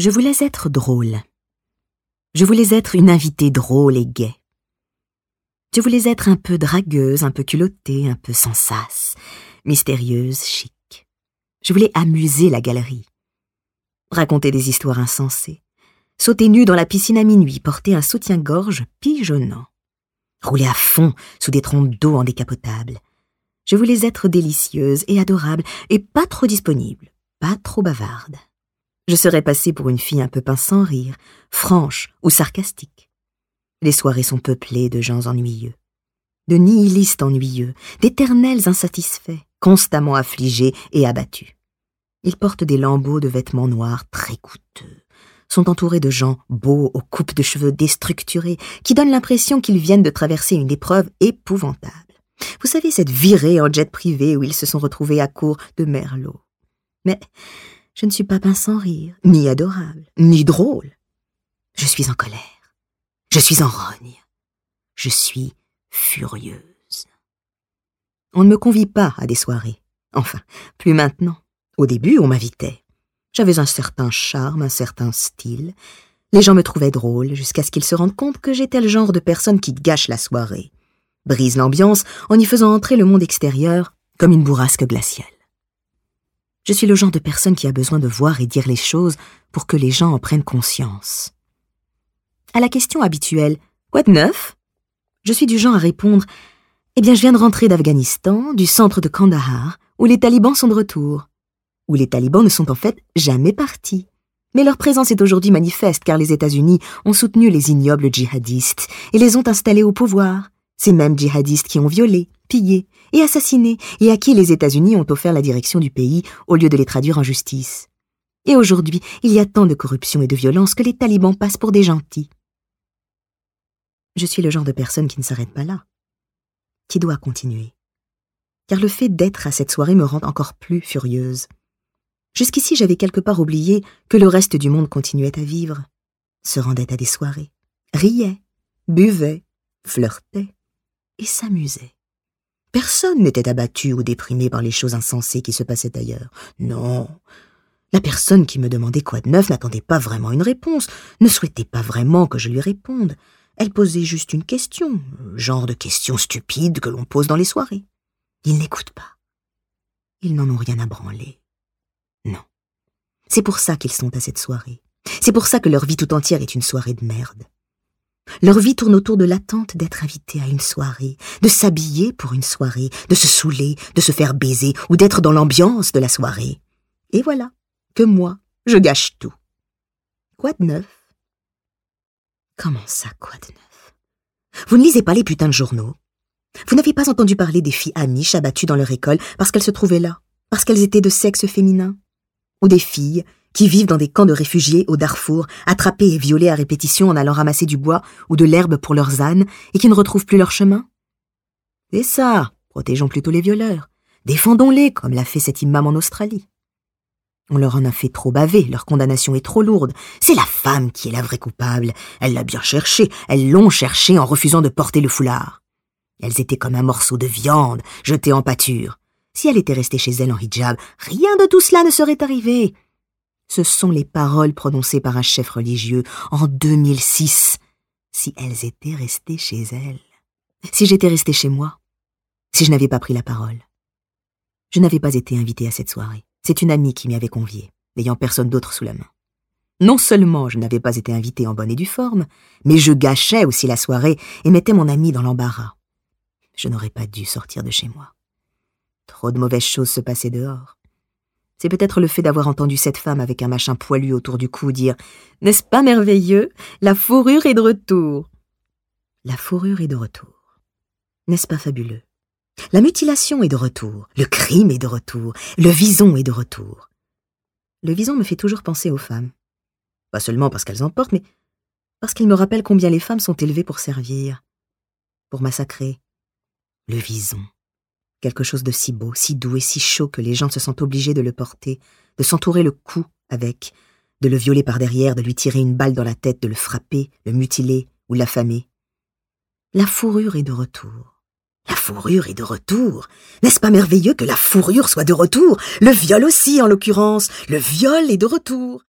Je voulais être drôle. Je voulais être une invitée drôle et gaie. Je voulais être un peu dragueuse, un peu culottée, un peu sans sas, mystérieuse, chic. Je voulais amuser la galerie. Raconter des histoires insensées. Sauter nue dans la piscine à minuit, porter un soutien-gorge pigeonnant. Rouler à fond sous des trompes d'eau en décapotable. Je voulais être délicieuse et adorable et pas trop disponible, pas trop bavarde. Je serais passée pour une fille un peu pince sans rire, franche ou sarcastique. Les soirées sont peuplées de gens ennuyeux, de nihilistes ennuyeux, d'éternels insatisfaits, constamment affligés et abattus. Ils portent des lambeaux de vêtements noirs très coûteux, sont entourés de gens beaux aux coupes de cheveux déstructurées, qui donnent l'impression qu'ils viennent de traverser une épreuve épouvantable. Vous savez, cette virée en jet privé où ils se sont retrouvés à court de merlot. Mais je ne suis pas pince sans rire, ni adorable, ni drôle. Je suis en colère. Je suis en rogne. Je suis furieuse. On ne me convie pas à des soirées. Enfin, plus maintenant. Au début, on m'invitait. J'avais un certain charme, un certain style. Les gens me trouvaient drôle jusqu'à ce qu'ils se rendent compte que j'étais le genre de personne qui gâche la soirée, brise l'ambiance en y faisant entrer le monde extérieur comme une bourrasque glaciale. Je suis le genre de personne qui a besoin de voir et dire les choses pour que les gens en prennent conscience. À la question habituelle Quoi de neuf Je suis du genre à répondre Eh bien, je viens de rentrer d'Afghanistan, du centre de Kandahar, où les talibans sont de retour. Où les talibans ne sont en fait jamais partis. Mais leur présence est aujourd'hui manifeste car les États-Unis ont soutenu les ignobles djihadistes et les ont installés au pouvoir. Ces mêmes djihadistes qui ont violé, pillé et assassiné et à qui les États-Unis ont offert la direction du pays au lieu de les traduire en justice. Et aujourd'hui, il y a tant de corruption et de violence que les talibans passent pour des gentils. Je suis le genre de personne qui ne s'arrête pas là, qui doit continuer. Car le fait d'être à cette soirée me rend encore plus furieuse. Jusqu'ici, j'avais quelque part oublié que le reste du monde continuait à vivre, se rendait à des soirées, riait, buvait, flirtait et s'amusait. Personne n'était abattu ou déprimé par les choses insensées qui se passaient ailleurs. Non. La personne qui me demandait quoi de neuf n'attendait pas vraiment une réponse, ne souhaitait pas vraiment que je lui réponde. Elle posait juste une question, genre de question stupide que l'on pose dans les soirées. Ils n'écoutent pas. Ils n'en ont rien à branler. Non. C'est pour ça qu'ils sont à cette soirée. C'est pour ça que leur vie tout entière est une soirée de merde. Leur vie tourne autour de l'attente d'être invité à une soirée, de s'habiller pour une soirée, de se saouler, de se faire baiser ou d'être dans l'ambiance de la soirée. Et voilà que moi, je gâche tout. Quoi de neuf? Comment ça, quoi de neuf? Vous ne lisez pas les putains de journaux? Vous n'avez pas entendu parler des filles amiches abattues dans leur école parce qu'elles se trouvaient là, parce qu'elles étaient de sexe féminin? Ou des filles qui vivent dans des camps de réfugiés au Darfour, attrapées et violées à répétition en allant ramasser du bois ou de l'herbe pour leurs ânes et qui ne retrouvent plus leur chemin C'est ça, protégeons plutôt les violeurs. Défendons-les comme l'a fait cet imam en Australie. On leur en a fait trop baver, leur condamnation est trop lourde. C'est la femme qui est la vraie coupable. Elle l'a bien cherché, elles l'ont cherché en refusant de porter le foulard. Elles étaient comme un morceau de viande, jeté en pâture. Si elle était restée chez elle en hijab, rien de tout cela ne serait arrivé. Ce sont les paroles prononcées par un chef religieux en 2006. Si elles étaient restées chez elles. Si j'étais restée chez moi. Si je n'avais pas pris la parole. Je n'avais pas été invitée à cette soirée. C'est une amie qui m'y avait convié, n'ayant personne d'autre sous la main. Non seulement je n'avais pas été invité en bonne et due forme, mais je gâchais aussi la soirée et mettais mon ami dans l'embarras. Je n'aurais pas dû sortir de chez moi. Trop de mauvaises choses se passaient dehors. C'est peut-être le fait d'avoir entendu cette femme avec un machin poilu autour du cou dire N'est-ce pas merveilleux? La fourrure est de retour. La fourrure est de retour. N'est-ce pas fabuleux? La mutilation est de retour, le crime est de retour, le vison est de retour. Le vison me fait toujours penser aux femmes. Pas seulement parce qu'elles en portent, mais parce qu'il me rappelle combien les femmes sont élevées pour servir, pour massacrer. Le vison. Quelque chose de si beau, si doux et si chaud que les gens se sentent obligés de le porter, de s'entourer le cou avec, de le violer par derrière, de lui tirer une balle dans la tête, de le frapper, le mutiler ou l'affamer. La fourrure est de retour. La fourrure est de retour. N'est-ce pas merveilleux que la fourrure soit de retour? Le viol aussi, en l'occurrence. Le viol est de retour.